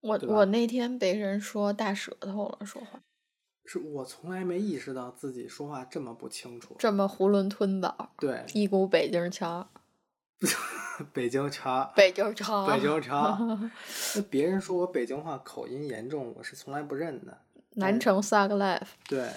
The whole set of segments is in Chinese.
我我那天被人说大舌头了，说话是我从来没意识到自己说话这么不清楚。这么囫囵吞枣，对，一股北京腔，北京腔，北京腔，北京腔。那别人说我北京话口音严重，我是从来不认的。南城 Sug Life，对，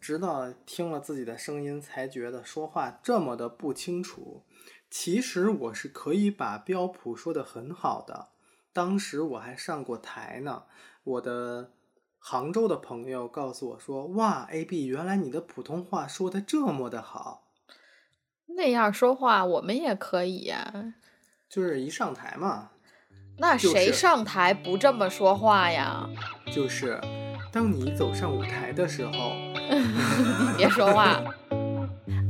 直到听了自己的声音，才觉得说话这么的不清楚。其实我是可以把标普说的很好的，当时我还上过台呢。我的杭州的朋友告诉我说：“哇，A B，原来你的普通话说的这么的好。那样说话我们也可以呀、”就是一上台嘛，那谁上台不这么说话呀？就是当你走上舞台的时候，你别说话，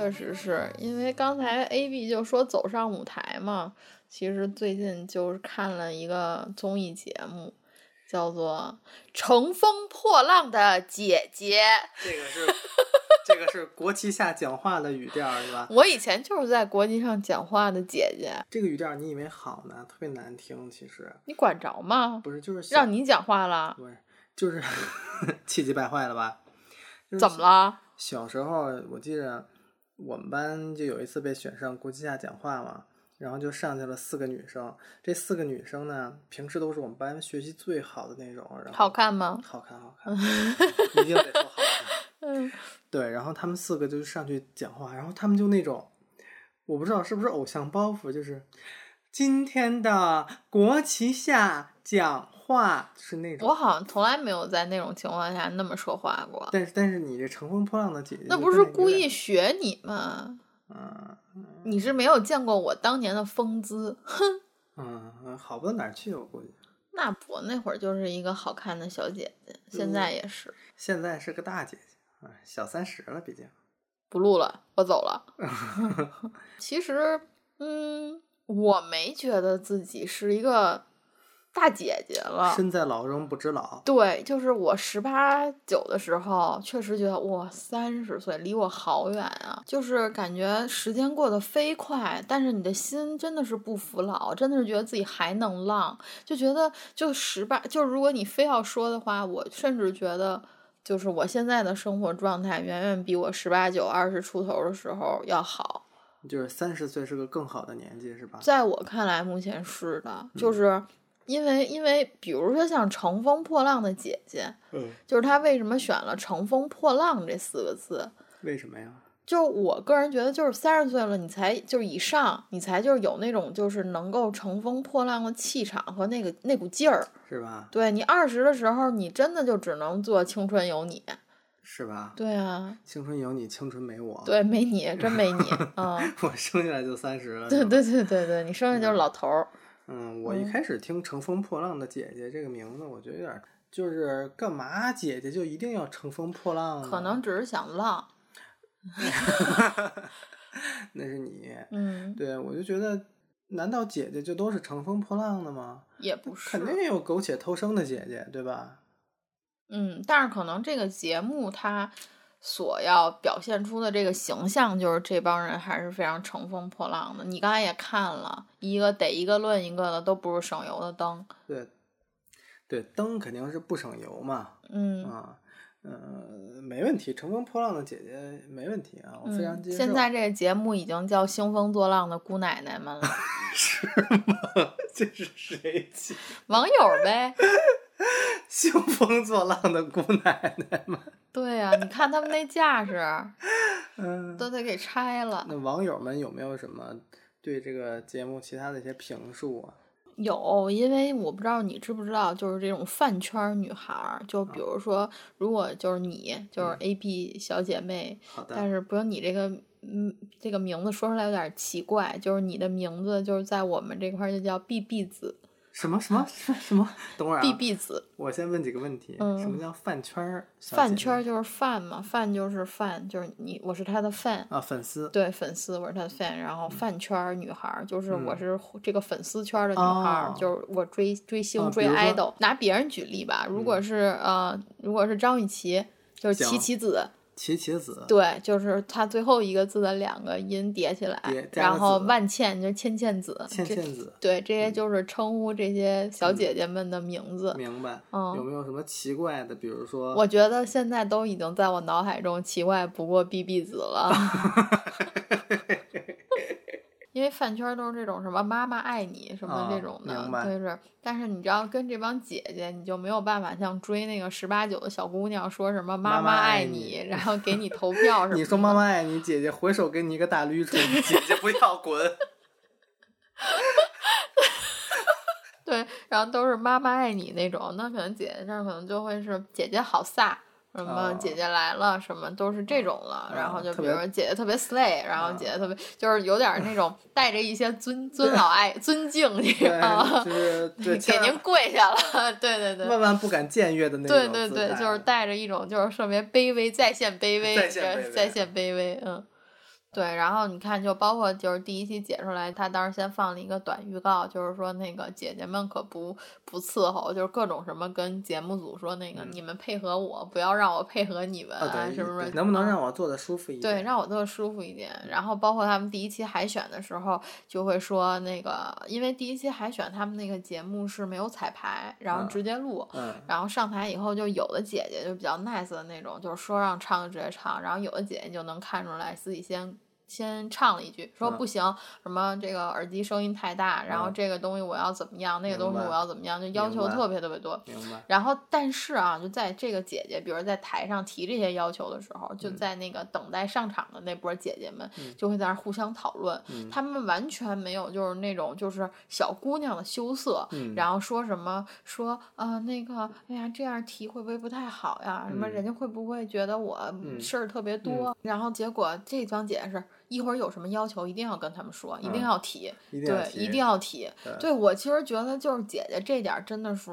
确实是因为刚才 A B 就说走上舞台嘛，其实最近就是看了一个综艺节目，叫做《乘风破浪的姐姐》。这个是这个是国旗下讲话的语调是吧？我以前就是在国际上讲话的姐姐，这个语调你以为好呢，特别难听，其实你管着吗？不是，就是让你讲话了，不是，就是 气急败坏了吧？就是怎么了？小时候我记着我们班就有一次被选上国际下讲话嘛，然后就上去了四个女生，这四个女生呢，平时都是我们班学习最好的那种，然后好看吗？好看好看，一定得说好看。嗯，对，然后他们四个就上去讲话，然后他们就那种，我不知道是不是偶像包袱，就是今天的国旗下讲话是那种。我好像从来没有在那种情况下那么说话过。但是但是你这乘风破浪的姐姐，那不是故意？学你吗？嗯你是没有见过我当年的风姿，哼，嗯嗯，好不到哪儿去，我估计。那不那会儿就是一个好看的小姐姐，现在也是。现在是个大姐姐，啊，小三十了，毕竟。不录了，我走了。其实，嗯，我没觉得自己是一个大姐姐了。身在老中不知老。对，就是我十八九的时候，确实觉得哇，三十岁离我好远啊，就是感觉时间过得飞快，但是你的心真的是不服老，真的是觉得自己还能浪，就觉得就十八，就是如果你非要说的话，我甚至觉得。就是我现在的生活状态远远比我十八九、二十出头的时候要好，就是三十岁是个更好的年纪，是吧？在我看来，目前是的，嗯就是因为因为比如说像《乘风破浪的姐姐》，嗯，就是她为什么选了“乘风破浪”这四个字？为什么呀？就我个人觉得，就是三十岁了，你才就是以上，你才就是有那种就是能够乘风破浪的气场和那个那股劲儿。是吧？对你二十的时候，你真的就只能做青春有你。是吧？对啊，青春有你，青春没我。，对，没你，真没你。嗯，我生下来就三十了。对对对对对，你生下来就是老头儿。嗯，我一嗯开始听“乘风破浪的姐姐”这个名字，我觉得有点就是干嘛姐姐就一定要乘风破浪呢？可能只是想浪。那是你。嗯，对，我就觉得，难道姐姐就都是乘风破浪的吗？也不是。肯定也有苟且偷生的姐姐，对吧？嗯，但是可能这个节目它所要表现出的这个形象，就是这帮人还是非常乘风破浪的。你刚才也看了，一个逮一个论一个的，都不是省油的灯。对，对，灯肯定是不省油嘛。嗯啊，嗯、没问题，乘风破浪的姐姐没问题啊，我非常嗯，接受。现在这个节目已经叫兴风作浪的姑奶奶们了，是吗？这是谁起？网友呗。兴风作浪的姑奶奶们。对呀、你看他们那架势，嗯，都得给拆了。那网友们有没有什么对这个节目其他的一些评述啊？有，因为我不知道你知不知道，就是这种饭圈女孩儿，就比如说，如果就是你，就是嗯 A B 小姐妹，但是不是你这个嗯这个名字说出来有点奇怪，就是你的名字就是在我们这块就叫 B B 子，什么什么什么什么？等会儿啊 B B 子，我先问几个问题。嗯什么叫饭圈儿？饭圈儿就是饭嘛，饭就是饭，就是你，我是他的 fan，啊，粉丝。对粉丝，我是他的 fan，然后饭圈儿女孩儿就是我嗯是这个粉丝圈儿的女孩儿，哦就是我追追星、追 idol。拿别人举例吧，如果是、呃，如果是张雨绮，就是行琪琪子，琪琪子。对，就是它最后一个字的两个音叠起来然后万茜就是倩倩子，这倩倩子。对，这些就是称呼这些小姐姐们的名字。明白。嗯有没有什么奇怪的？比如说，我觉得现在都已经在我脑海中奇怪不过 B B 子了，因为饭圈都是这种什么妈妈爱你什么啊这种的，就是，但是你知道跟这帮姐姐，你就没有办法像追那个十八九的小姑娘说什么妈妈爱爱你然后给你投票什么。你说妈妈爱你，姐姐回手给你一个大驴唇，姐姐不要滚。对，然后都是妈妈爱你那种，那可能姐姐这儿可能就会是姐姐好飒，什么哦姐姐来了，什么都是这种了。然后就比如说姐姐特别 slay，然后啊姐姐特别就是有点儿那种带着一些尊 尊老爱尊敬，你知道吗？对，就是，给您跪下了，对对对。万万不敢僭越的那种对对对，就是带着一种就是特别卑微，在线卑微在线卑微，嗯，对。然后你看，就包括就是第一期解出来，他当时先放了一个短预告，就是说那个姐姐们可不不伺候，就是各种什么跟节目组说那个、你们配合我，不要让我配合你们，嗯啊，对，什么什么，能不能啊让我坐的舒服一点？对，让我坐的舒服一点。然后包括他们第一期海选的时候，就会说那个，因为第一期海选他们那个节目是没有彩排，然后嗯直接录。嗯，然后上台以后，就有的姐姐就比较 nice 的那种，就是说让唱就直接唱，然后有的姐姐就能看出来自己先先唱了一句，说嗯不行，什么这个耳机声音太大，然后嗯这个东西我要怎么样，那个东西我要怎么样，就要求特别特别多。明白。然后，但是啊，就在这个姐姐，比如在台上提这些要求的时候，嗯就在那个等待上场的那波姐姐们，嗯就会在那互相讨论。嗯她们完全没有就是那种就是小姑娘的羞涩，嗯然后说什么说呃那个哎呀这样提会不会不太好呀？什么嗯人家会不会觉得我嗯事儿特别多？然后结果这帮姐姐是一会儿有什么要求一定要跟他们说，一定嗯要提，对，一定要提。对对我其实觉得就是姐姐这点儿真的是，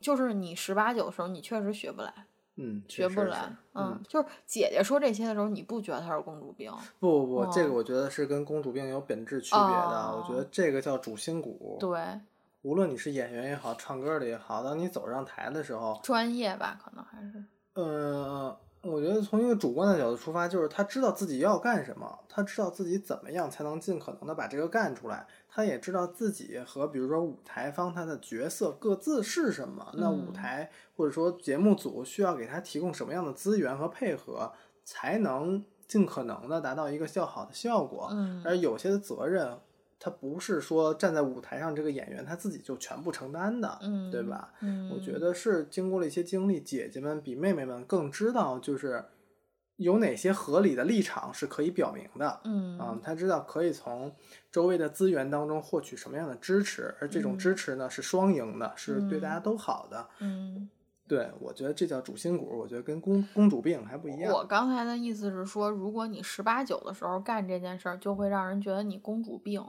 就是你十八九的时候你确实学不来，嗯，学不来是。嗯，就是姐姐说这些的时候，你不觉得她是公主病？不不不，这个哦我觉得是跟公主病有本质区别的。我觉哦得这个叫主心骨。对，无论你是演员也好，唱歌的也好，当你走上台的时候，专业吧，可能还是。呃，我觉得从一个主观的角度出发，就是他知道自己要干什么，他知道自己怎么样才能尽可能的把这个干出来，他也知道自己和比如说舞台方他的角色各自是什么，那舞嗯台或者说节目组需要给他提供什么样的资源和配合，才能尽可能的达到一个较好的效果。嗯而有些的责任，他不是说站在舞台上这个演员他自己就全部承担的，嗯，对吧？嗯，我觉得是经过了一些经历，姐姐们比妹妹们更知道，就是有哪些合理的立场是可以表明的。嗯，啊，她知道可以从周围的资源当中获取什么样的支持，而这种嗯支持呢是双赢的，是对大家嗯都好的。嗯，对我觉得这叫主心骨，我觉得跟公公主病还不一样。我刚才的意思是说，如果你十八九的时候干这件事儿，就会让人觉得你公主病。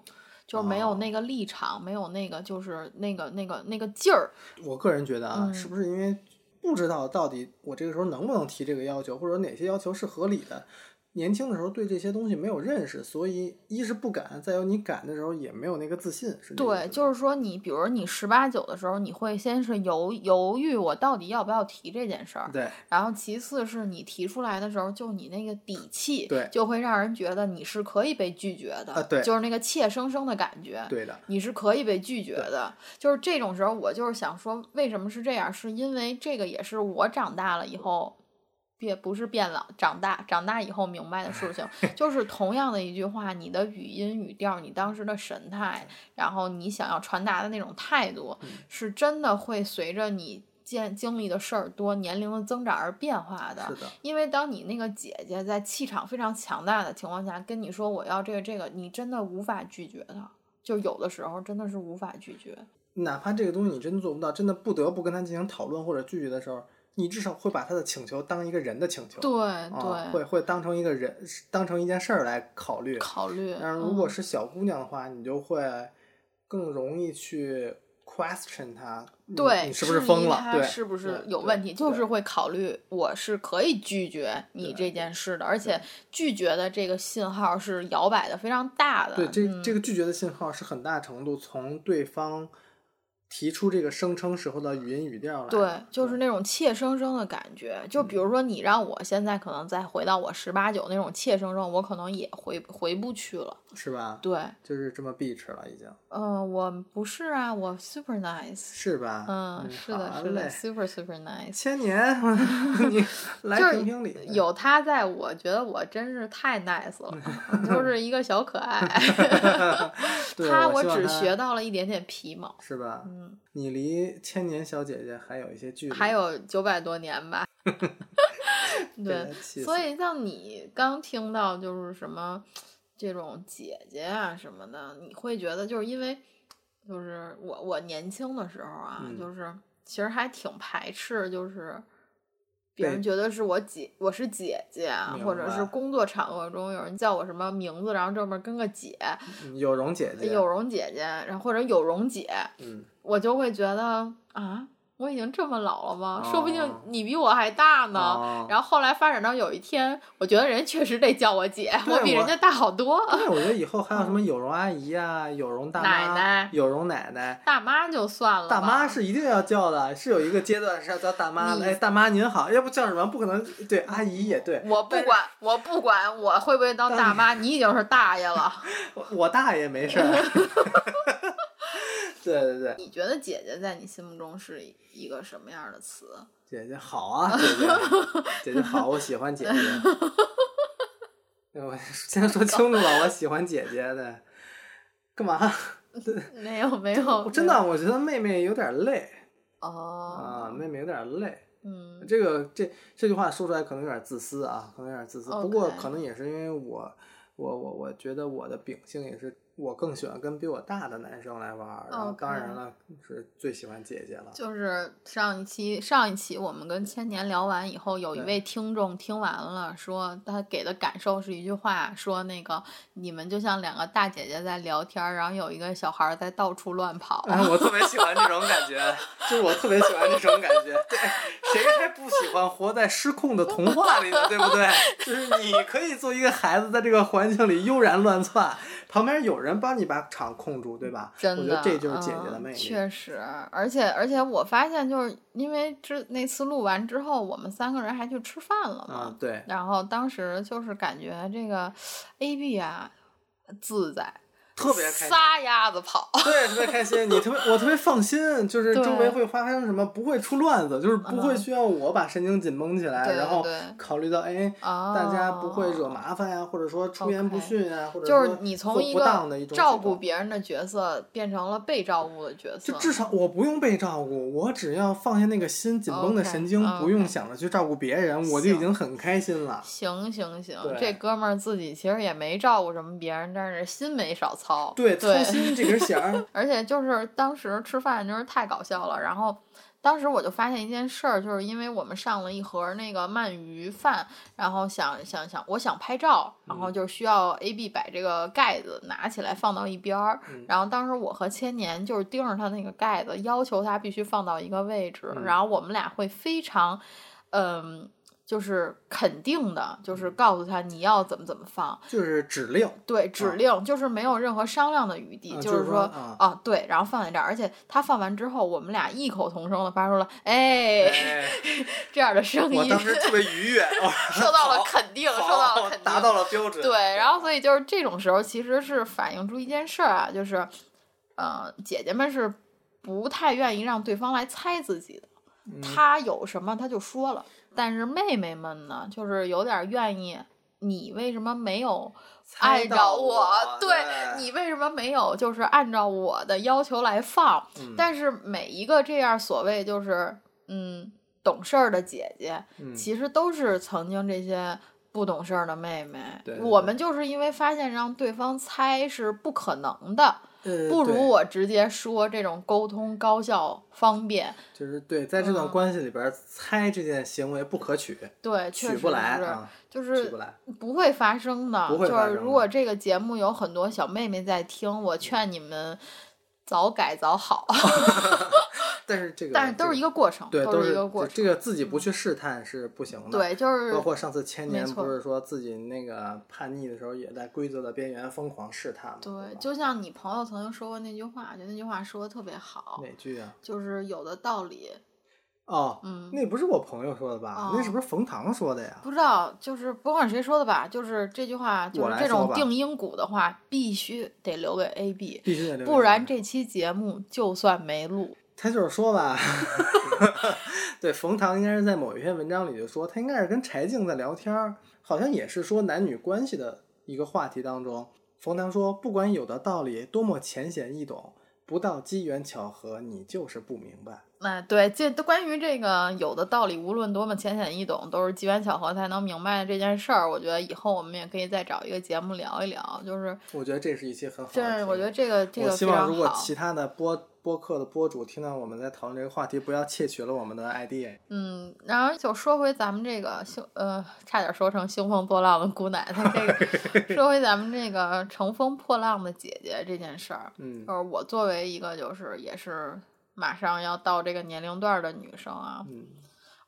就是没有哦那个立场，没有那个就是那个那个那个劲儿，我个人觉得啊，嗯是不是因为不知道到底我这个时候能不能提这个要求，或者哪些要求是合理的？年轻的时候对这些东西没有认识，所以一是不敢，再有你敢的时候也没有那个自信。是对，就是说你，比如你十八九的时候，你会先是犹犹豫，我到底要不要提这件事儿，对然后其次是你提出来的时候，就你那个底气，对就会让人觉得你是可以被拒绝的，啊对就是那个怯生生的感觉，对的，你是可以被拒绝的。就是这种时候，我就是想说，为什么是这样？是因为这个也是我长大了以后。变不是变老，长大长大以后明白的事情，就是同样的一句话，你的语音语调，你当时的神态，然后你想要传达的那种态度，嗯是真的会随着你见经历的事儿多、年龄的增长而变化的。是的，因为当你那个姐姐在气场非常强大的情况下跟你说我要这个这个，你真的无法拒绝她。就有的时候真的是无法拒绝。哪怕这个东西你真做不到，真的不得不跟她进行讨论或者拒绝的时候，你至少会把他的请求当一个人的请求，对啊，对，会会当成一个人，当成一件事儿来考虑。考虑。但是如果嗯是小姑娘的话，你就会更容易去 question 他，对，你是不是疯了？对，他是不是有问题？就是会考虑我是可以拒绝你这件事的，而且拒绝的这个信号是摇摆的非常大的。对，这嗯这个拒绝的信号是很大程度从对方提出这个声称时候的语音语调来。对，就是那种怯生生的感觉。就嗯比如说，你让我现在可能再回到我十八九那种怯生生，我可能也回回不去了。是吧？对，就是这么 bitch 了，已经嗯、我不是啊，我 super nice。是吧？嗯，是的，是的，super super nice。千年，你来就是评评理。有他在，我觉得我真是太 nice 了，就是一个小可爱。他我只学到了一点点皮毛，是吧？嗯，你离千年小姐姐还有一些距离，还有九百多年吧。对所以像你刚听到就是什么这种姐姐啊什么的，你会觉得就是因为就是我我年轻的时候啊，嗯。就是其实还挺排斥，就是别人觉得是我姐，我是姐姐或者是工作场合中有人叫我什么名字，然后这边跟个姐，嗯有容姐姐，有容姐姐，然后或者有容姐，嗯，我就会觉得啊，我已经这么老了吗？说不定哦你比我还大呢。哦然后后来发展到有一天，我觉得人确实得叫我姐，我我比人家大好多。对，我觉得以后还有什么有容阿姨啊，有容大妈、奶奶有容奶奶。大妈就算了，大妈是一定要叫的，是有一个阶段是要叫大妈的。哎，大妈您好，要不叫什么？不可能，对，阿姨也对。我不管，我不管我会不会当大妈，你已经是大爷了。我我大爷没事儿。对对对，你觉得姐姐在你心目中是一个什么样的词？姐姐好啊，姐姐，姐姐好，我喜欢姐姐。我先说清楚了，我喜欢姐姐的。干嘛？没有没有，真的，我觉得妹妹有点累哦啊，哦，妹妹有点累。嗯这个这这句话说出来可能有点自私啊，可能有点自私。不过可能也是因为我，我我我觉得我的秉性也是，我更喜欢跟比我大的男生来玩儿。然后当然了，是最喜欢姐姐了。就是上一期上一期我们跟千年聊完以后，有一位听众听完了，说他给的感受是一句话，说那个你们就像两个大姐姐在聊天儿，然后有一个小孩儿在到处乱跑。哎，我特别喜欢这种感觉，就是我特别喜欢这种感觉。对，谁还不喜欢活在失控的童话里呢？对不对？就是你可以做一个孩子，在这个环境里悠然乱窜，旁边有人帮你把场控住，对吧？真的，我觉得这就是姐姐的嗯魅力。确实，而且而且我发现，就是因为之那次录完之后，我们三个人还去吃饭了嘛。啊，对，然后当时就是感觉这个 A B 啊自在，特别开心。撒丫子跑。对，特别开心。你特别，我特别放心，就是周围会发生什么，不会出乱子，就是不会嗯需要我把神经紧绷起来，对然后考虑到哎，大家不会惹哦麻烦呀，或者说出言不逊呀，或者就是说做不你从一个当的一种照顾别人的角色变成了被照顾的角色，就至少我不用被照顾，我只要放下那个心紧绷的神经，不用想着去照顾别人，我就已经很开心了。行行行，这哥们儿自己其实也没照顾什么别人，但是心没少操。对，对操心这根弦儿，而且就是当时吃饭就是太搞笑了，然后当时我就发现一件事儿，就是因为我们上了一盒那个鳗鱼饭，然后想想想，我想拍照，然后就需要 A B 把这个盖子拿起来放到一边儿，嗯然后当时我和千年就是盯着他那个盖子，要求他必须放到一个位置，嗯然后我们俩会非常，嗯。就是肯定的，就是告诉他你要怎么怎么放，就是指令。对，指啊。令、就是没有任何商量的余地，啊就是就是说说啊对，然后放在这儿，而且他放完之后，我们俩异口同声的发出了“哎”哎，这样的声音，我当时特别愉悦，哦受到了肯定，受到了肯定，达到了标准。对，然后所以就是这种时候，其实是反映出一件事儿啊，就是，呃，姐姐们是不太愿意让对方来猜自己的，嗯。她有什么她就说了，但是妹妹们呢，就是有点愿意，你为什么没有猜按照到我对对你为什么没有就是按照我的要求来放？嗯但是每一个这样所谓就是嗯懂事儿的姐姐，嗯其实都是曾经这些不懂事儿的妹妹。对对对我们就是因为发现让对方猜是不可能的，呃不如我直接说，这种沟通高效方便。就是对，在这段嗯关系里边，猜这件行为不可取，对，取不来就是取不来。不会发生的。不会发生的就是如果这个节目有很多小妹妹在听，我劝你们早改早好，但是这个，但是都是一个个过程，对，都是一个过程。这个自己不去试探是不行的。，对，就是包括上次千年不是说自己那个叛逆的时候，也在规则的边缘疯狂试探吗？对，就像你朋友曾经说过那句话，就那句话说的特别好，哪句啊？就是有的道理，哦，嗯，那不是我朋友说的吧？那是哦不是冯唐说的呀？不知道，就是不管谁说的吧，就是这句话，就是这种定音鼓的话，必须得留给 A B，必须得留不然这期节目就算没录。他就是说吧，对，冯唐应该是在某一篇文章里就说，他应该是跟柴静在聊天儿，好像也是说男女关系的一个话题当中。冯唐说，不管有的道理多么浅显易懂，不到机缘巧合，你就是不明白。那对，这都关于这个有的道理，无论多么浅显易懂，都是机缘巧合才能明白的这件事儿。我觉得以后我们也可以再找一个节目聊一聊，就是我觉得这是一期很好的题这，我觉得这个这我希个非常望如果。其他的播播客的播主听到我们在讨论这个话题，不要窃取了我们的 idea。嗯，然后就说回咱们这个兴呃，差点说成兴风作浪的姑奶奶这个，说回咱们这个乘风破浪的姐姐这件事儿，嗯就是我作为一个就是也是马上要到这个年龄段的女生啊，嗯，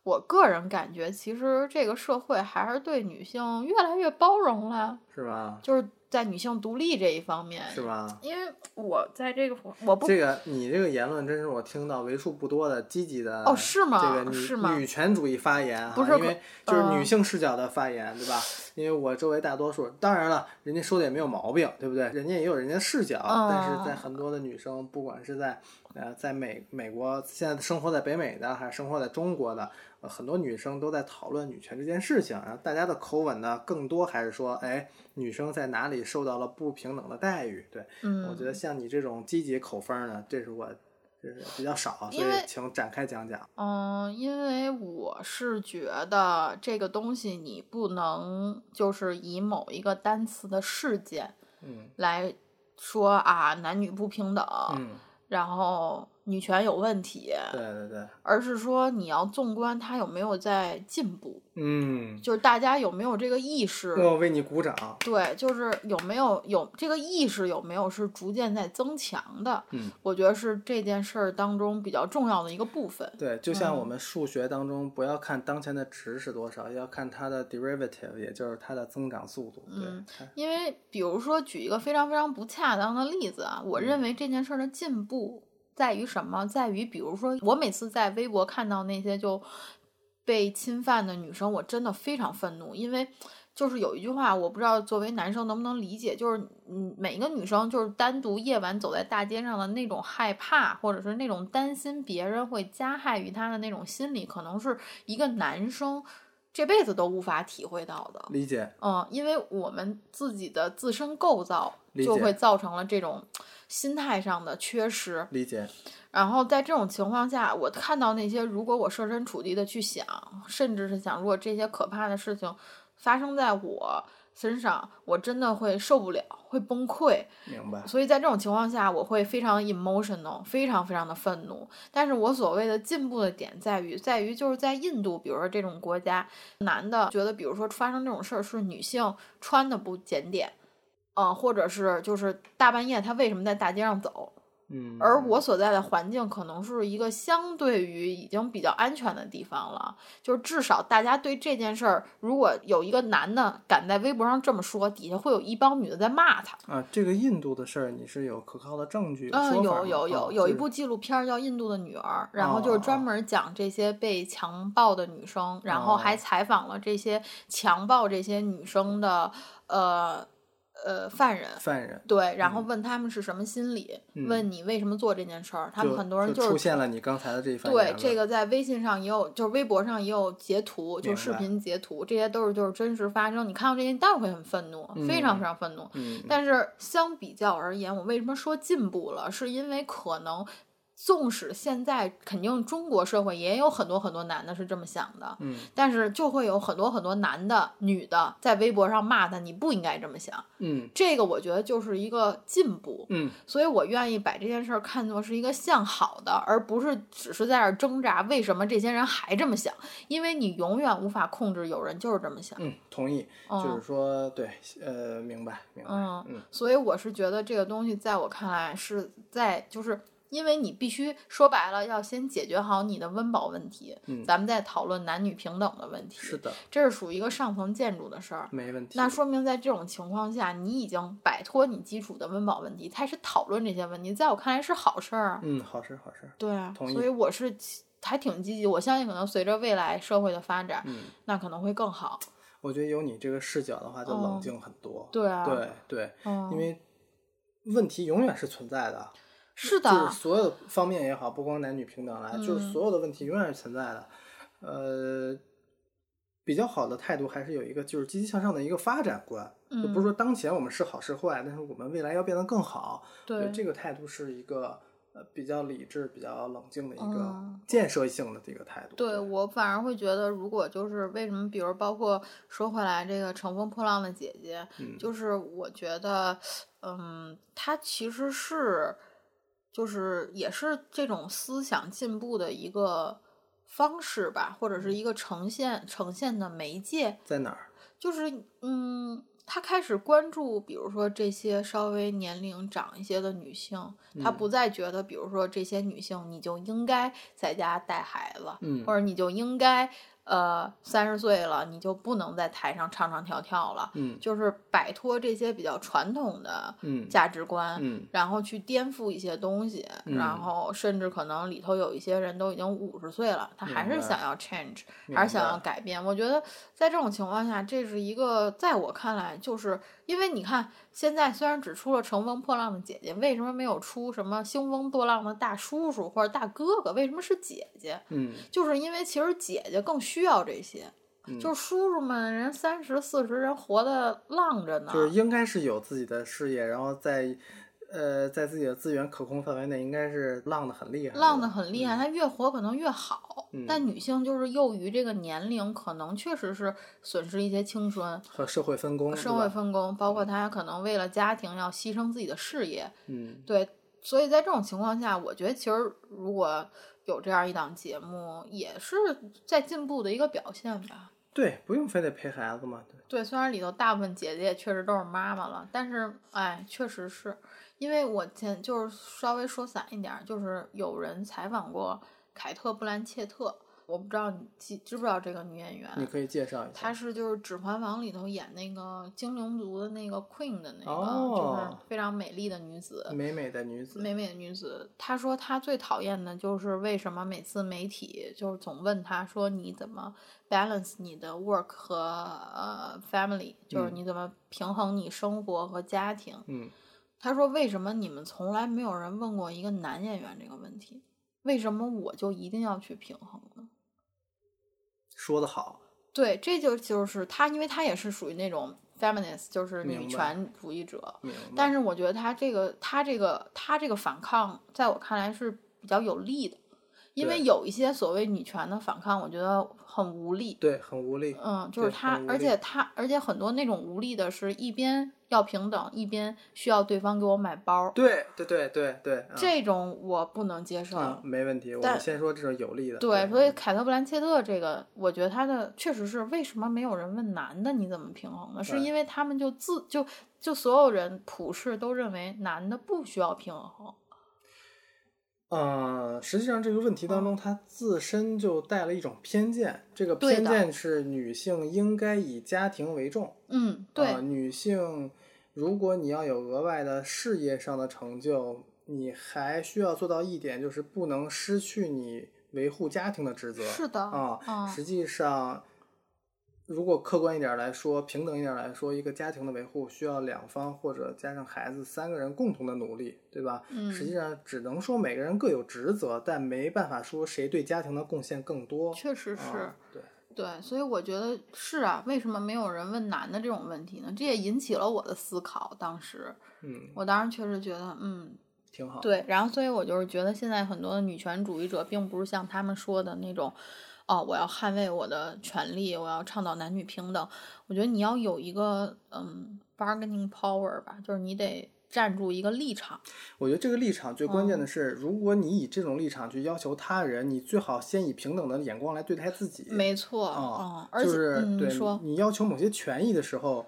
我个人感觉其实这个社会还是对女性越来越包容了，是吧？就是在女性独立这一方面，是吧？因为我在这个我不这个你这个言论真是我听到为数不多的积极的哦是吗这个女是吗女权主义发言哈，不是因为就是嗯女性视角的发言，对吧？因为我周围大多数，当然了，人家说的也没有毛病，对不对？人家也有人家视角，但是在嗯很多的女生，不管是在呃在美美国现在生活在北美的，还是生活在中国的，呃，很多女生都在讨论女权这件事情，然后大家的口吻呢，更多还是说，哎，女生在哪里受到了不平等的待遇？对，嗯，我觉得像你这种积极口风儿呢，这是我就是比较少，所以请展开讲讲。嗯，因为我是觉得这个东西你不能就是以某一个单词的事件嗯来说啊，男女不平等，嗯，然后女权有问题，对对对，而是说你要纵观它有没有在进步，嗯，就是大家有没有这个意识。我为你鼓掌。对，就是有没有有这个意识有没有是逐渐在增强的，嗯，我觉得是这件事儿当中比较重要的一个部分。对，就像我嗯们数学当中，不要看当前的值是多少，要看它的 derivative，也就是它的增长速度。对，嗯因为比如说举一个非常非常不恰当的例子啊，我嗯认为这件事儿的进步在于什么？在于比如说我每次在微博看到那些就被侵犯的女生，我真的非常愤怒，因为。就是有一句话，我不知道作为男生能不能理解，就是嗯，每一个女生就是单独夜晚走在大街上的那种害怕，或者是那种担心别人会加害于她的那种心理，可能是一个男生这辈子都无法体会到的。理解。嗯，因为我们自己的自身构造就会造成了这种心态上的缺失。理解，然后在这种情况下，我看到那些如果我设身处地的去想，甚至是想，如果这些可怕的事情发生在我身上，我真的会受不了，会崩溃。明白。所以在这种情况下，我会非常 emotional，非常非常的愤怒。但是我所谓的进步的点在于，在于就是在印度，比如说这种国家，男的觉得，比如说发生这种事儿是女性穿的不检点，嗯、或者是就是大半夜他为什么在大街上走？嗯。而我所在的环境可能是一个相对于已经比较安全的地方了，就是至少大家对这件事儿，如果有一个男的敢在微博上这么说，底下会有一帮女的在骂他。啊，这个印度的事儿，你是有可靠的证据？嗯，有有有有一部纪录片儿叫《印度的女儿》，然后就是哦专门讲这些被强暴的女生，然后还哦采访了这些强暴这些女生的呃呃犯人。犯人，对，然后问他们是什么心理，嗯问你为什么做这件事儿，他们很多人就是出现了你刚才的这一番对这个在微信上也有，就是微博上也有截图，就视频截图，这些都是就是真实发生。你看到这些，当然会很愤怒，非常嗯非常愤怒。嗯，但是相比较而言，我为什么说进步了？是因为可能纵使现在肯定中国社会也有很多很多男的是这么想的，嗯但是就会有很多很多男的、女的在微博上骂他，你不应该这么想。嗯这个我觉得就是一个进步，嗯，所以我愿意把这件事儿看作是一个向好的，而不是只是在这儿挣扎。为什么这些人还这么想？因为你永远无法控制有人就是这么想。嗯，同意，嗯就是说，对，呃，明白，明白，嗯嗯所以我是觉得这个东西在我看来是在就是。因为你必须说白了，要先解决好你的温饱问题，嗯咱们再讨论男女平等的问题。是的，这是属于一个上层建筑的事儿。没问题。那说明在这种情况下，你已经摆脱你基础的温饱问题，开始讨论这些问题，在我看来是好事儿啊。嗯，好事好事，对啊，同意所以我是还挺积极。我相信可能随着未来社会的发展，嗯，那可能会更好。我觉得有你这个视角的话，就冷嗯静很多。对啊，对对，嗯，因为问题永远是存在的，是的，就是所有方面也好，不光男女平等来，就是嗯所有的问题永远是存在的。呃，比较好的态度还是有一个就是积极向上的一个发展观，就不是嗯说当前我们是好是坏，但是我们未来要变得更好。对这个态度是一个呃比较理智、比较冷静的一个嗯建设性的这个态度。对我反而会觉得，如果就是为什么，比如包括说回来这个乘风破浪的姐姐，嗯就是我觉得，嗯，她其实是，就是也是这种思想进步的一个方式吧，或者是一个呈现呈现的媒介，在哪儿？就是嗯，他开始关注，比如说这些稍微年龄长一些的女性，他嗯。不再觉得，比如说这些女性你就应该在家带孩子，嗯。或者你就应该呃三十岁了，你就不能在台上唱唱跳跳了，嗯就是摆脱这些比较传统的嗯价值观，嗯然后去颠覆一些东西，然嗯后甚至可能里头有一些人都已经五十岁了，他还是想要 change，还是想要改变。我觉得在这种情况下，这是一个在我看来，就是因为你看现在虽然只出了乘风破浪的姐姐，为什么没有出什么兴风作浪的大叔叔或者大哥哥？为什么是姐姐？嗯就是因为其实姐姐更需要这些。嗯就是叔叔们，人三十四十人活得浪着呢，就是应该是有自己的事业，然后在呃在自己的资源可控范围内，应该是浪的很厉害，浪的得很厉害，她越活可能越好。嗯但女性就是囿于这个年龄，可能确实是损失一些青春、和社会分工，社会分工，包括她可能为了家庭要牺牲自己的事业。嗯对，所以在这种情况下，我觉得其实如果有这样一档节目，也是在进步的一个表现吧。对，不用非得陪孩子嘛，对，对，虽然里头大部分姐姐也确实都是妈妈了，但是哎，确实是因为我前就是稍微说散一点儿，就是有人采访过凯特·布兰切特，我不知道你记知不知道这个女演员？你可以介绍一下，她是就是《指环王》里头演那个精灵族的那个 Queen 的那个，哦就是非常美丽的女子。美美的女子，美美的女子，她说她最讨厌的就是为什么每次媒体就是总问她说你怎么 balance 你的 work 和呃 family，就是嗯你怎么平衡你生活和家庭。嗯她说为什么你们从来没有人问过一个男演员这个问题？为什么我就一定要去平衡呢？说得好，对，这就就是他，因为他也是属于那种 feminist，就是女权主义者。但是我觉得他这个他这个他这个反抗，在我看来是比较有利的，因为有一些所谓女权的反抗，我觉得很无力。对，很无力，嗯，就是他而且他，而且很多那种无力的是一边要平等，一边需要对方给我买包，对对对对对，啊这种我不能接受。啊没问题，我们先说这种有利的，对，所以凯特·布兰切特这个，我觉得他的确实是为什么没有人问男的你怎么平衡呢？是因为他们就自就就所有人普世都认为男的不需要平衡。呃，实际上这个问题当中，它自身就带了一种偏见。这个偏见是女性应该以家庭为重。嗯，对，啊女性如果你要有额外的事业上的成就，你还需要做到一点，就是不能失去你维护家庭的职责。是的啊，嗯实际上。如果客观一点来说，平等一点来说，一个家庭的维护需要两方或者加上孩子三个人共同的努力，对吧？嗯实际上只能说每个人各有职责，但没办法说谁对家庭的贡献更多。确实是。啊对，对，所以我觉得是啊，为什么没有人问男的这种问题呢？这也引起了我的思考。当时，嗯，我当时确实觉得，嗯，挺好。，对，然后所以我就是觉得现在很多的女权主义者，并不是像他们说的那种，哦，我要捍卫我的权利，我要倡导男女平等。我觉得你要有一个嗯 bargaining power 吧，就是你得站住一个立场。我觉得这个立场最关嗯键的是，如果你以这种立场去要求他人，你最好先以平等的眼光来对待自己。没错，啊嗯，而且就是对你要求某些权益的时候，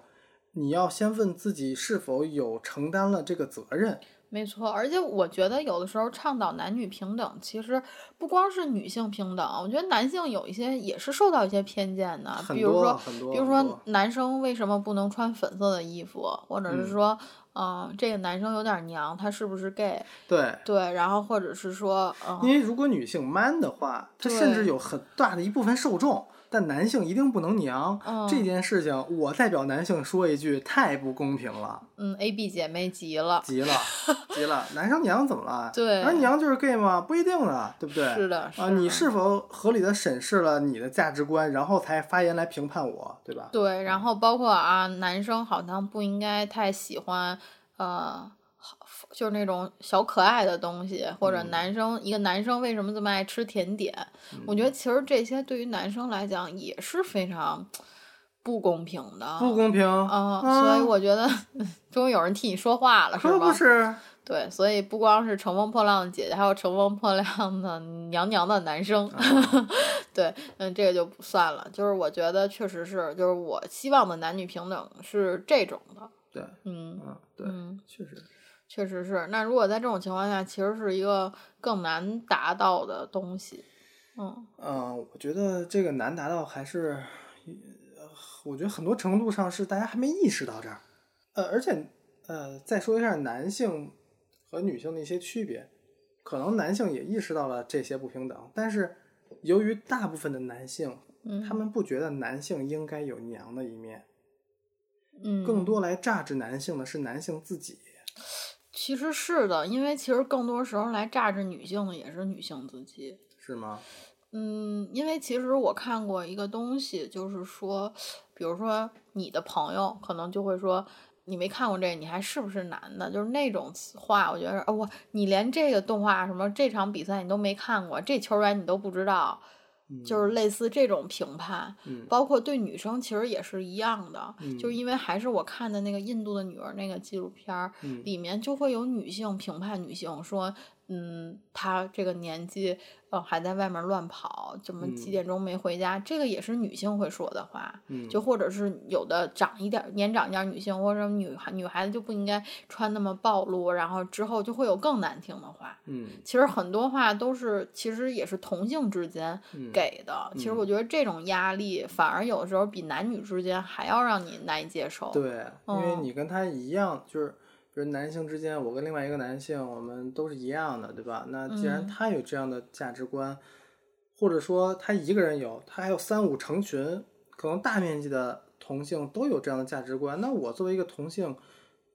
你要先问自己是否有承担了这个责任。没错，而且我觉得有的时候倡导男女平等，其实不光是女性平等，我觉得男性有一些也是受到一些偏见的，比如说，比如说男生为什么不能穿粉色的衣服，或者是嗯说，嗯、这个男生有点娘，他是不是 gay？对，对，然后或者是说，嗯、因为如果女性 man 的话，她甚至有很大的一部分受众。但男性一定不能娘，嗯这件事情我代表男性说一句，太不公平了，嗯，A B 姐妹急了，急了，急了！男生娘怎么了？对男生娘就是 gay 吗？不一定的，对不对？是的，是啊，你是否合理的审视了你的价值观，然后才发言来评判我，对吧？对，然后包括啊，男生好像不应该太喜欢，呃，好就是那种小可爱的东西，或者嗯男生、一个男生为什么这么爱吃甜点？我觉得其实这些对于男生来讲也是非常不公平的。不公平啊、所以我觉得 终于有人替你说话了，是吧？不是？对，所以不光是乘风破浪的姐姐，还有乘风破浪的娘娘的男生。啊 对，嗯，这个就不算了。就是我觉得确实是，就是我希望的男女平等是这种的。对，嗯，嗯，对，嗯确实，确实是。那如果在这种情况下，其实是一个更难达到的东西。嗯嗯，我觉得这个难达到还是，呃我觉得很多程度上是大家还没意识到这儿。呃，而且，呃，再说一下男性和女性的一些区别，可能男性也意识到了这些不平等，但是由于大部分的男性，嗯，他们不觉得男性应该有娘的一面，嗯更多来榨制男性的是男性自己。其实是的，因为其实更多时候来榨制女性的也是女性自己。是吗？嗯，因为其实我看过一个东西，就是说，比如说你的朋友可能就会说，你没看过这个，你还是不是男的？就是那种话，我觉得，哦，我你连这个动画什么这场比赛你都没看过，这球员你都不知道，就是类似这种评判，嗯。包括对女生其实也是一样的，嗯。就是因为还是我看的那个印度的女儿那个纪录片儿，嗯。里面就会有女性评判女性说，嗯，他这个年纪，呃，还在外面乱跑，怎么几嗯点钟没回家？这个也是女性会说的话。嗯，就或者是有的长一点年长一点女性或者女孩女孩子就不应该穿那么暴露，然后之后就会有更难听的话。嗯其实很多话都是，其实也是同性之间嗯给的。其实我觉得这种压力反而有时候比男女之间还要让你难以接受。对，因为嗯你跟他一样，就是比如男性之间，我跟另外一个男性，我们都是一样的，对吧？那既然嗯他有这样的价值观，或者说他一个人有，他还有三五成群，可能大面积的同性都有这样的价值观，那我作为一个同性。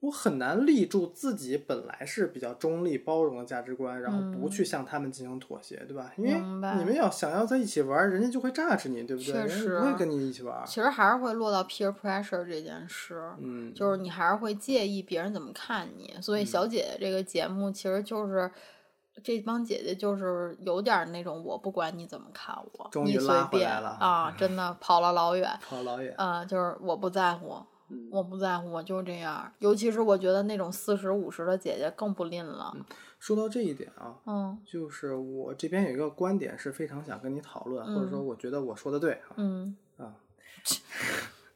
我很难立住自己本来是比较中立包容的价值观，然后不嗯去向他们进行妥协，对吧？因为你们要想要在一起玩，人家就会榨着你，对不对？不会跟你一起玩。其实还是会落到 peer pressure 这件事。嗯，就是你还是会介意别人怎么看你，所以小姐姐这个节目其实就是这帮姐姐就是有点那种我不管你怎么看我，终于你随便啊，真的跑了老远，跑老远。啊，就是我不在乎，嗯我不在乎，我就这样。尤其是我觉得那种四十五十的姐姐更不吝了，说到这一点啊，嗯就是我这边有一个观点是非常想跟你讨论，或者说嗯我觉得我说的对啊，嗯，啊，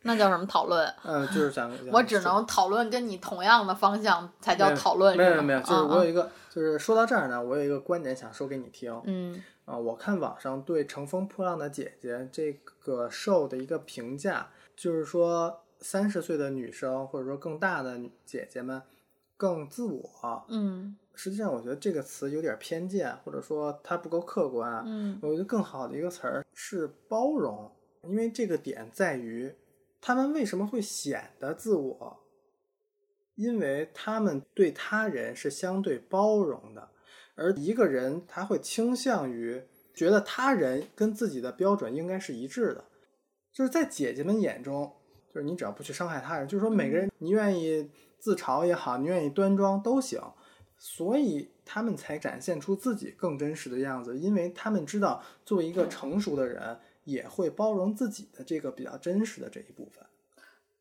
那叫什么讨论？呃，就是 想我只能讨论跟你同样的方向才叫讨论，没有没有，就是嗯嗯我有一个，就是说到这儿呢，我有一个观点想说给你听。嗯啊，我看网上对《乘风破浪的姐姐》这个 show 的一个评价，就是说三十岁的女生或者说更大的姐姐们更自我。嗯实际上，我觉得这个词有点偏见，或者说它不够客观。嗯我觉得更好的一个词儿是包容，因为这个点在于，他们为什么会显得自我？因为他们对他人是相对包容的，而一个人他会倾向于觉得他人跟自己的标准应该是一致的，就是在姐姐们眼中，就是你只要不去伤害他人，就是说每个人你愿意自嘲也好，你愿意端庄都行，所以他们才展现出自己更真实的样子，因为他们知道，作为一个成熟的人，也会包容自己的这个比较真实的这一部分。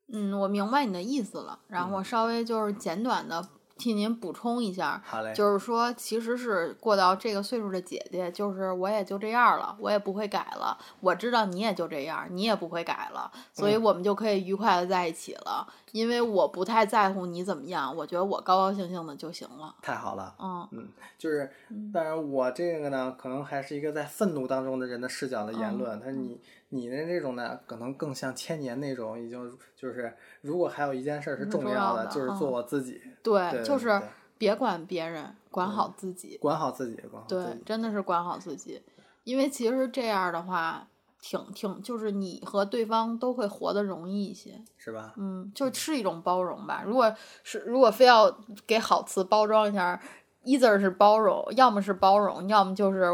嗯，我明白你的意思了。然嗯后我稍微就是简短的替您补充一下，好嘞，就是说，其实是过到这个岁数的姐姐，就是我也就这样了，我也不会改了。我知道你也就这样，你也不会改了，所以嗯我们就可以愉快的在一起了。因为我不太在乎你怎么样，我觉得我高高兴兴的就行了。太好了。嗯嗯，就是，当然我这个呢，可能还是一个在愤怒当中的人的视角的言论。但是你你的这种呢，可能更像千年那种，已经就是，如果还有一件事儿是重要的，就是做嗯我自己，对，对就是别管别人，管好自己。管好自己，管好自对，。真的是管好自己，因为其实这样的话，挺挺就是你和对方都会活得容易一些。是吧？嗯，就是一种包容吧。如果是如果非要给好词包装一下，either 是包容，要么是包容，要么就是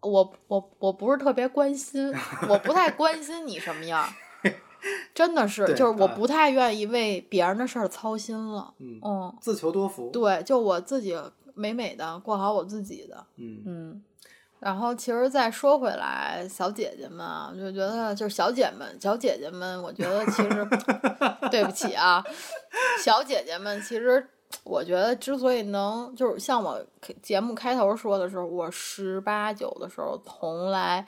我我我不是特别关心，我不太关心你什么样儿。真的是，就是我啊不太愿意为别人的事儿操心了。嗯，嗯，自求多福。对，就我自己美美的过好我自己的。嗯嗯，然后其实再说回来，小姐姐们啊，我就觉得就是小姐们、小姐姐们，我觉得其实 对不起啊，小姐姐们，其实我觉得之所以能就是像我节目开头说的时候，我十八九的时候从来。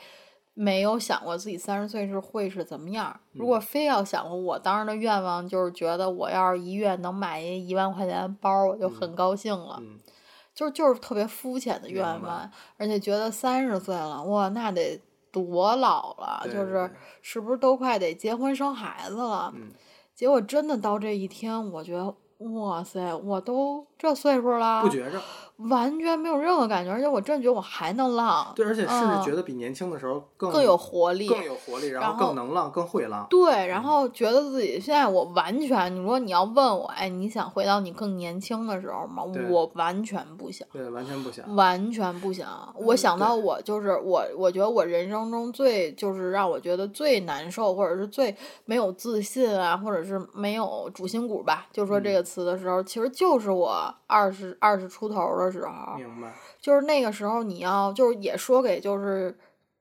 没有想过自己三十岁是会是怎么样。如果非要想过，我当时的愿望就是觉得我要是一月能买一一万块钱的包，我就很高兴了。嗯就是就是特别肤浅的愿望，而且觉得三十岁了，哇，那得多老了，就是是不是都快得结婚生孩子了？嗯结果真的到这一天，我觉得，哇塞，我都这岁数了，不觉着。完全没有任何感觉，而且我真的觉得我还能浪，对，而且甚至嗯觉得比年轻的时候更更有活力，更有活力，然后更能浪，更会浪。对，然后觉得自己现在我完全，你说你要问我，哎，你想回到你更年轻的时候吗？我完全不想。对，完全不想。完全不想。我想到我就是我，我觉得我人生中最就是让我觉得最难受，或者是最没有自信啊，或者是没有主心骨吧，就说这个词的时候，其实就是我二十二十出头的时候，明白。就是那个时候你要就是也说给就是。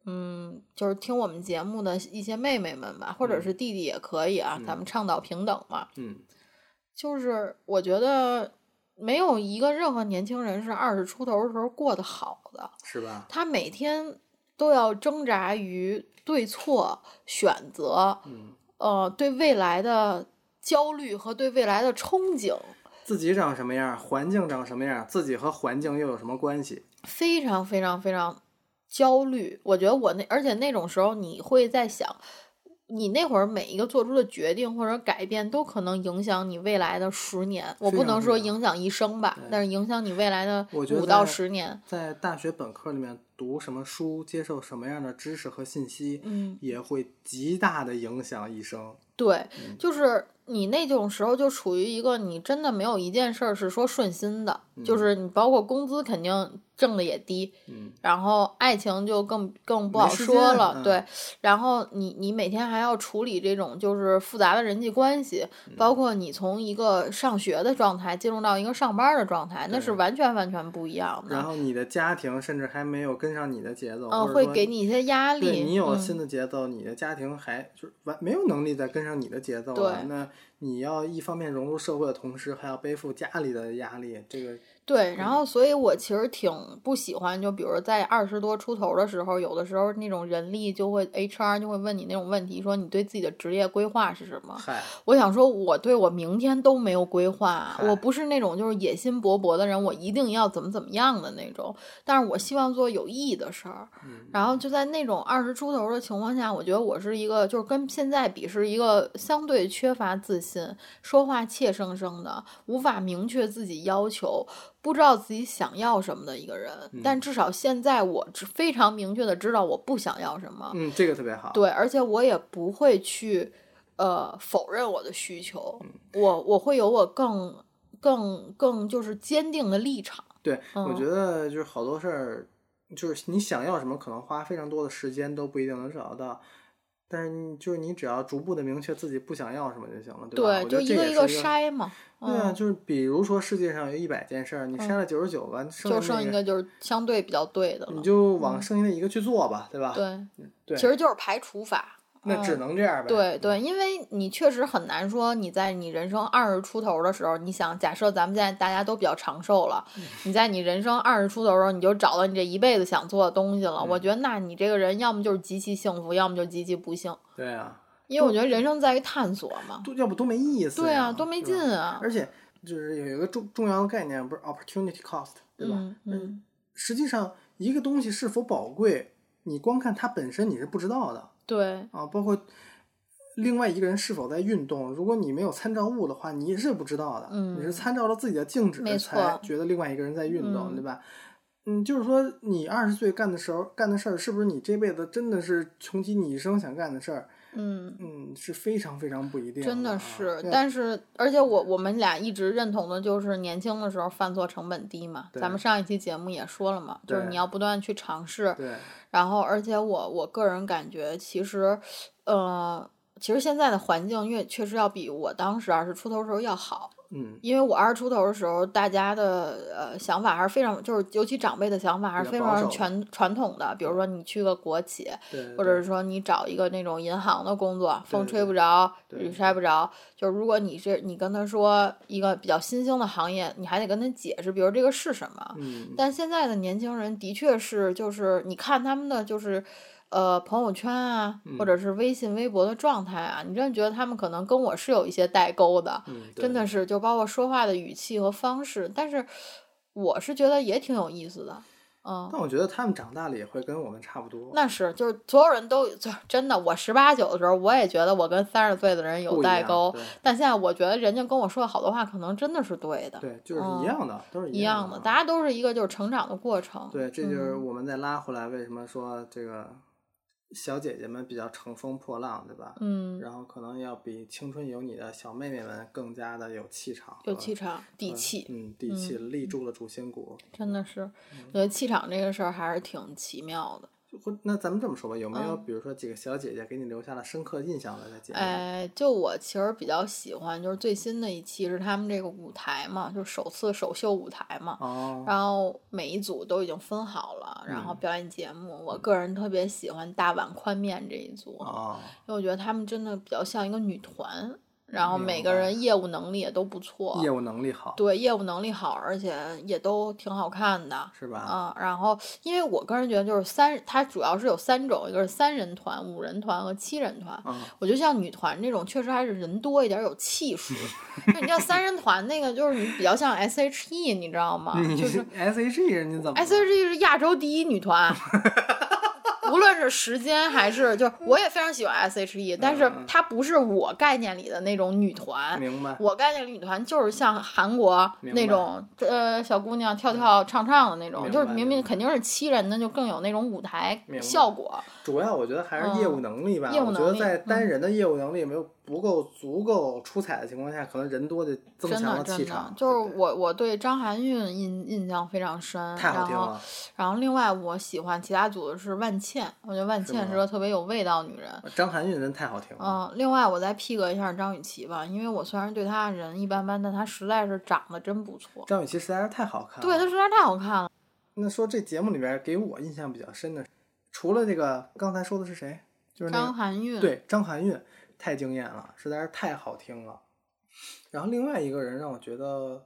嗯，就是听我们节目的一些妹妹们吧，或者是弟弟也可以啊，咱们倡导平等嘛。嗯，就是我觉得没有一个任何年轻人是二十出头的时候过得好的，是吧？他每天都要挣扎于对错选择，嗯，呃，对未来的焦虑和对未来的憧憬，自己长什么样，环境长什么样，自己和环境又有什么关系？非常非常非常焦虑。我觉得我那，而且那种时候你会在想。你那会儿每一个做出的决定或者改变，都可能影响你未来的十年。我不能说影响一生吧，但是影响你未来的五到十年。在大学本科里面读什么书，接受什么样的知识和信息，嗯，也会极大的影响一生。对，嗯就是你那种时候就处于一个你真的没有一件事儿是说顺心的，就是你包括工资肯定挣的也低，嗯，然后爱情就更更不好说了，对，然后你你每天还要处理这种就是复杂的人际关系，嗯包括你从一个上学的状态进入到一个上班的状态，那是完全完全不一样的，然后你的家庭甚至还没有跟上你的节奏，嗯，会给你一些压力，对你有新的节奏，你的家庭还就是完没有能力再跟上你的节奏了。那你要一方面融入社会的同时，还要背负家里的压力，这个对，然嗯后所以我其实挺不喜欢，就比如在二十多出头的时候，有的时候那种人力就会 HR 就会问你那种问题，说你对自己的职业规划是什么？嗨，我想说，我对我明天都没有规划，我不是那种就是野心勃勃的人，我一定要怎么怎么样的那种。但是我希望做有意义的事儿。嗯然后就在那种二十出头的情况下，我觉得我是一个就是跟现在比是一个相对缺乏自信、说话怯生生的、无法明确自己要求、不知道自己想要什么的一个人。嗯但至少现在我非常明确的知道我不想要什么。嗯，这个特别好。对，而且我也不会去呃否认我的需求，嗯我我会有我更更更就是坚定的立场。对，我嗯觉得就是好多事儿，就是你想要什么，可能花非常多的时间都不一定能找得到。但是你就是你只要逐步的明确自己不想要什么就行了，对吧？对，就一个一个。筛嘛。对啊，嗯，就是比如说世界上有一百件事儿，你筛了九十九个，剩就剩一个就是相对比较对的了。你就往剩下的一个去做吧，对吧？对，对其实就是排除法。那只嗯能这样呗。对对，因为你确实很难说你在你人生二十出头的时候，你想假设咱们现在大家都比较长寿了，嗯你在你人生二十出头的时候，你就找到你这一辈子想做的东西了。嗯我觉得那你这个人要么就是极其幸福，要么就极其不幸。对啊，因为我觉得人生在于探索嘛。多要不多没意思呀。对啊，多没劲啊。而且就是有一个重重要的概念，不是 opportunity cost，对吧？嗯嗯，实际上，一个东西是否宝贵，你光看它本身你是不知道的对啊。包括另外一个人是否在运动，如果你没有参照物的话，你是不知道的。嗯你是参照了自己的静止才觉得另外一个人在运动，嗯对吧？嗯，就是说，你二十岁干的时候干的事儿，是不是你这辈子真的是穷极你一生想干的事儿？嗯。嗯，是非常非常不一定真的啊是，但是而且我我们俩一直认同的就是年轻的时候犯错成本低嘛。咱们上一期节目也说了嘛，就是你要不断去尝试，对，然后而且我我个人感觉其实，呃，其实现在的环境越确实要比我当时二十出头时候要好，嗯，因为我二十出头的时候，大家的呃想法还是非常，就是尤其长辈的想法还是非常传传统的，比如说你去个国企，对，或者是说你找一个那种银行的工作，风吹不着，雨晒不着。就是如果你是你跟他说一个比较新兴的行业，你还得跟他解释，比如这个是什么。嗯，但现在的年轻人的确是，就是你看他们的就是。呃，朋友圈啊，或嗯者是微信、微博的状态啊，你真的觉得他们可能跟我是有一些代沟的，嗯，真的是就包括说话的语气和方式，但是我是觉得也挺有意思的，嗯，但我觉得他们长大了也会跟我们差不多。那是，就是所有人都就真的，我十八九的时候，我也觉得我跟三十岁的人有代沟，但现在我觉得人家跟我说的好多话，可能真的是对的，对，就是嗯一样的，都是一样的，大家都是一个就是成长的过程。对，这就是嗯我们再拉回来，为什么说这个小姐姐们比较乘风破浪，对吧？嗯，然后可能要比青春有你的小妹妹们更加的有气场，有气场、底气，嗯，底气立住了主心骨。真的是，嗯我觉得气场这个事儿还是挺奇妙的。或那咱们这么说吧，有没有嗯比如说几个小姐姐给你留下了深刻印象的在节目？哎，就我其实比较喜欢，就是最新的一期是他们这个舞台嘛，就是首次首秀舞台嘛。哦，然后每一组都已经分好了，然后嗯表演节目。我个人特别喜欢大碗宽面这一组，哦，因为我觉得他们真的比较像一个女团，然后每个人业务能力也都不错，业务能力好，对业务能力好，而且也都挺好看的。是吧？啊、然后因为我个人觉得就是三，它主要是有三种，一个是三人团、五人团和七人团。嗯，我觉得像女团这种，确实还是人多一点有气势。那你像三人团那个，就是你比较像 S.H.E，你知道吗？就是 S H E 人家怎么 S.H.E 是亚洲第一女团，无论是时间还是就我也非常喜欢 S.H.E，但是嗯它不是我概念里的那种女团。明白？我概念里女团就是像韩国那种呃小姑娘跳跳唱唱的那种，就是明明肯定是七人的，就更有那种舞台明白效果。主要我觉得还是业务嗯能力吧。业务我觉得在单嗯人的业务能力没有不够足够出彩的情况下，可能人多就增真强了气场。，就是我我对张含韵印印象非常深，太好听了，然后另外我喜欢其他组的是万茜，我觉得万茜是个特别有味道的女人。张含韵真太好听了。嗯，另外我再 P 个一下张雨绮吧，因为我虽然对她人一般般，但她实在是长得真不错。张雨绮实在是太好看了。对她实在是太好看了。那说这节目里边给我印象比较深的，除了这个刚才说的是谁？就是那张含韵，对张含韵，太惊艳了，实在是太好听了。然后另外一个人让我觉得，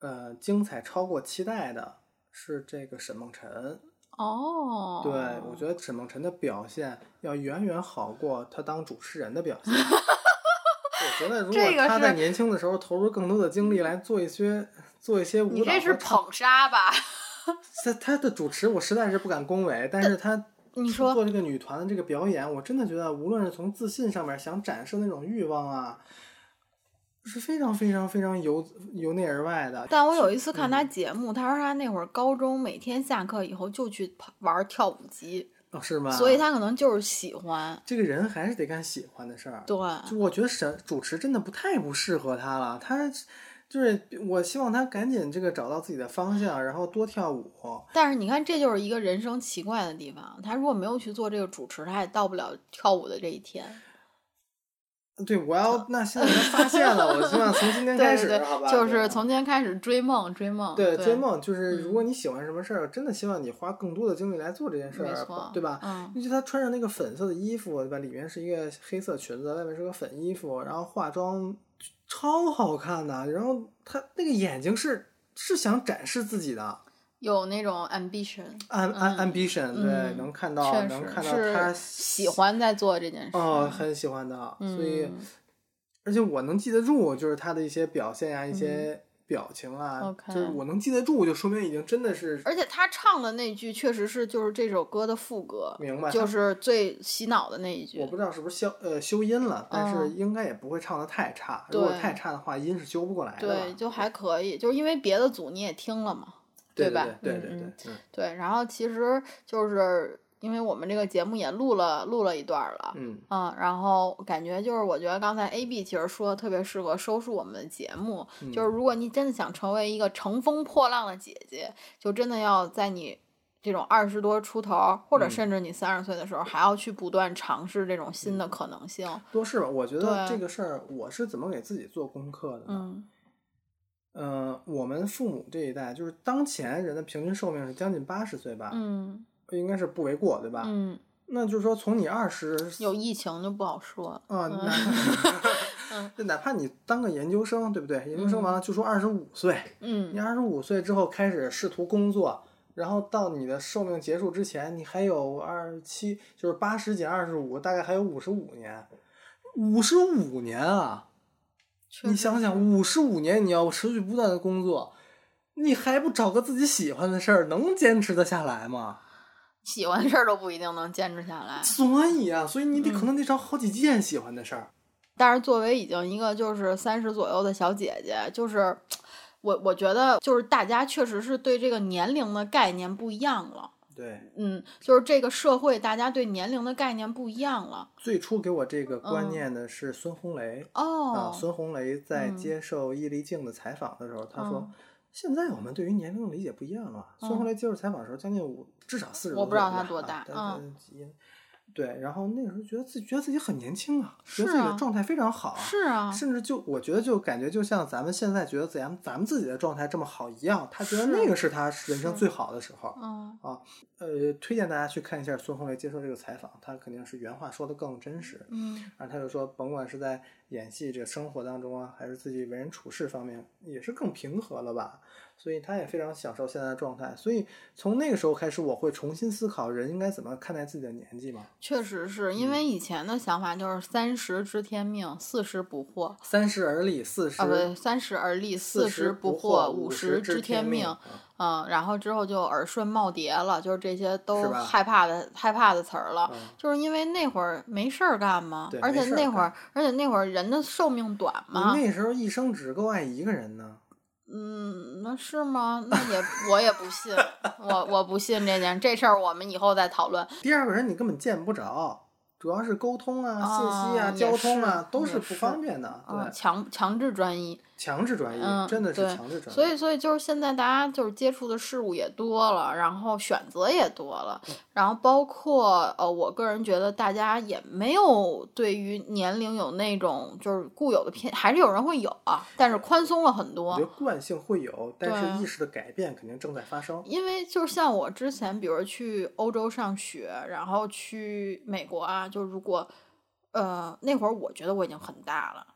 呃，精彩超过期待的是这个沈梦辰。哦，对，我觉得沈梦辰的表现要远远好过他当主持人的表现。我觉得如果他在年轻的时候投入更多的精力来做一些做一些舞蹈，你这是捧杀吧？他他的主持我实在是不敢恭维，但是他你说做这个女团的这个表演，我真的觉得无论是从自信上面想展示那种欲望啊，是非常非常非常由由内而外的。但我有一次看嗯他节目，他说她那会儿高中每天下课以后就去玩跳舞机，哦，是吗？所以他可能就是喜欢。这个人还是得干喜欢的事儿。对，就我觉得沈主持真的不太不适合他了，他就是我希望他赶紧这个找到自己的方向，然后多跳舞。但是你看，这就是一个人生奇怪的地方。他如果没有去做这个主持，他也到不了跳舞的这一天。对，我要那现在他发现了，我希望从今天 开始，对对好吧？对，就是从今天开始追梦，追梦。对对追梦，就是如果嗯你喜欢什么事儿，真的希望你花更多的精力来做这件事儿没错，对吧？嗯尤其他穿上那个粉色的衣服，对吧？里面是一个黑色裙子，外面是个粉衣服，然后化妆超好看的。然后他那个眼睛是是想展示自己的有那种 ambition，am 嗯 am ambition，对，嗯能看到确能实看到他是喜欢在做这件事。哦，很喜欢的，所以嗯而且我能记得住，就是他的一些表现呀、一些表情啊，就是我能记得住，就说明已经真的是而且他唱的那句确实是就是这首歌的副歌，明白就是最洗脑的那一句我。不知道是不是消呃修音了，但是嗯应该也不会唱的太差。如果太差的话，音是修不过来的。对，就还可以，就是因为别的组你也听了嘛，对吧？对对对嗯对，嗯对，然后其实就是因为我们这个节目也录了录了一段了，嗯嗯，然后感觉就是，我觉得刚才 A B 其实说的特别适合收束我们的节目，嗯就是如果你真的想成为一个乘风破浪的姐姐，就真的要在你这种二十多出头，或者嗯甚至你三十岁的时候，还要去不断尝试这种新的可能性。多试吧。我觉得这个事儿，我是怎么给自己做功课的呢？嗯嗯、我们父母这一代，就是当前人的平均寿命是将近八十岁吧，嗯应该是不为过，对吧？嗯，那就是说，从你二十有疫情就不好说了。啊，嗯 就哪怕你当个研究生，对不对？研究生完了就说二十五岁，你嗯二十五岁之后开始试图工作，然后到你的寿命结束之前，你还有二十七，就是八十减二十五，大概还有五十五年。五十五年啊！你想想，五十五年你要持续不断的工作，你还不找个自己喜欢的事儿，能坚持得下来吗？喜欢的事儿都不一定能坚持下来。所以啊，所以你得嗯可能得找好几件喜欢的事儿。但是作为已经一个就是三十左右的小姐姐，就是我我觉得就是大家确实是对这个年龄的概念不一样了。对，嗯，就是这个社会大家对年龄的概念不一样了。最初给我这个观嗯念的是孙红雷。哦，啊，孙红雷在嗯接受易立竞的采访的时候，他说嗯：“现在我们对于年龄的理解不一样了。”孙红雷接受采访的时候，将近五，至少四十。我不知道他多大嗯嗯，对，然后那个时候觉得自己觉得自己很年轻啊，觉得自己的状态非常好，是啊，甚至就我觉得就感觉就像咱们现在觉得咱们咱们自己的状态这么好一样，他觉得那个是他人生最好的时候。嗯呃，推荐大家去看一下孙红雷接受这个采访，他肯定是原话说的更真实。嗯然后他就说，甭管是在演戏这个生活当中啊，还是自己为人处事方面，也是更平和了吧。所以他也非常享受现在的状态。所以从那个时候开始，我会重新思考人应该怎么看待自己的年纪嘛。确实是因为以前的想法就是三十知天命，四十不惑。三十而立，四十啊，不对，三十而立，四十不惑，五十知天命。啊嗯，然后之后就耳顺耄耋了，就是这些都害怕的害怕的词儿了。嗯就是因为那会儿没事儿干嘛，而且那会儿，而且那会儿人的寿命短你嘛。那时候一生只够爱一个人呢。嗯，那是吗？那也我也不信，我我不信这件这事儿，我们以后再讨论。第二个人你根本见不着，主要是沟通啊、信息啊、啊交通啊是都是不方便的。嗯，对，强强制专一。强制转移，嗯真的是强制转移。所以，所以就是现在大家就是接触的事物也多了，然后选择也多了，然后包括呃，我个人觉得大家也没有对于年龄有那种就是固有的偏，还是有人会有啊，但是宽松了很多我觉得。惯性会有，但是意识的改变肯定正在发生。因为就是像我之前，比如去欧洲上学，然后去美国啊，就如果呃那会儿我觉得我已经很大了，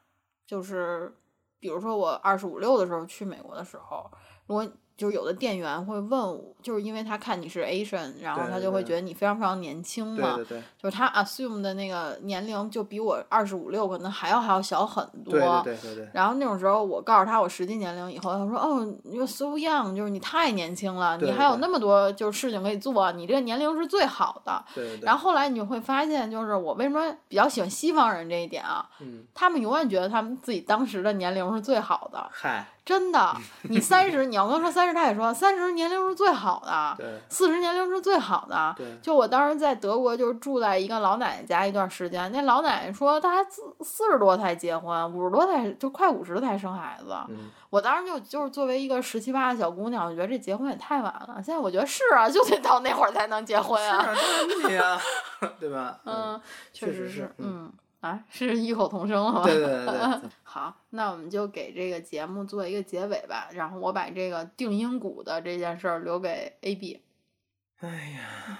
就是比如说我二十五六的时候去美国的时候，如果就是有的店员会问我，就是因为他看你是 Asian，然后他就会觉得你非常非常年轻嘛，对对对就是他 assume 的那个年龄就比我二十五六可能还要还要小很多。对对对对对。然后那种时候，我告诉他我实际年龄以后，他说：“哦，you're so young，就是你太年轻了，你还有那么多就是事情可以做，你这个年龄是最好的。对对对。然后后来你就会发现，就是我为什么比较喜欢西方人这一点啊，嗯，他们永远觉得他们自己当时的年龄是最好的，嗨，真的。你三十，你要跟他说三十他也说三十年龄是最好的，四十年龄是最好的。就我当时在德国，就是住在一个老奶奶家一段时间，那老奶奶说她四四十多才结婚，五十多才就快五十才生孩子。嗯，我当时就就是作为一个十七八的小姑娘，我觉得这结婚也太晚了。现在我觉得是啊，就得到那会儿才能结婚啊。对吧？嗯，确确实实是，是嗯嗯，啊，是异口同声了吗？对对对对，好，那我们就给这个节目做一个结尾吧。然后我把这个定音鼓的这件事儿留给 A B。哎呀，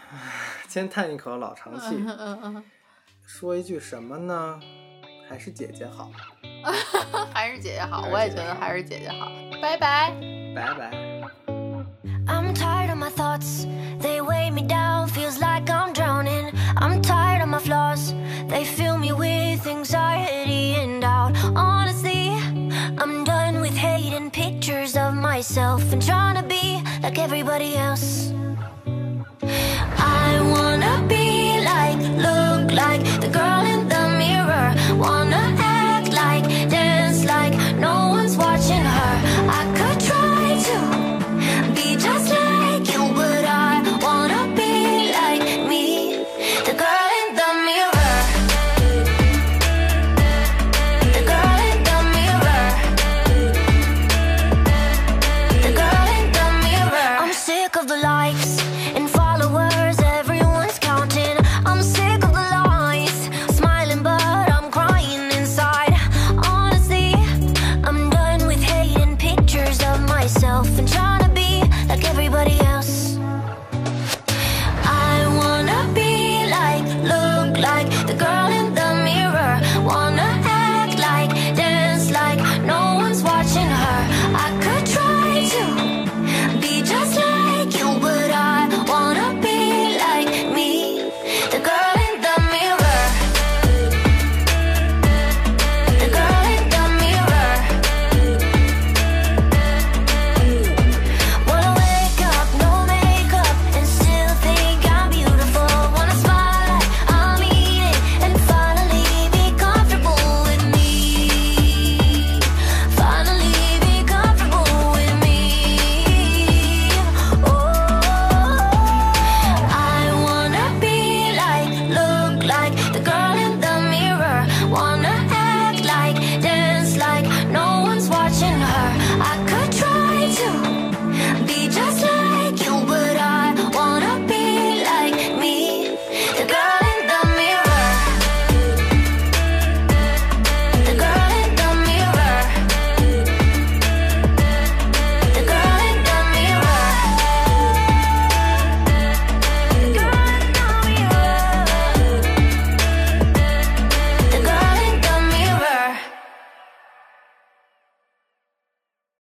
先叹一口老长气，嗯嗯嗯，说一句什么呢？还是姐姐好，还是姐姐好，我也觉得还是姐姐好。拜拜。拜拜。They fill me with anxiety and doubt. Honestly, I'm done with hating pictures of myself and trying to be like everybody else. I wanna be like, look like the girl in the mirror. Wanna act like, dance like, no one's watching her. I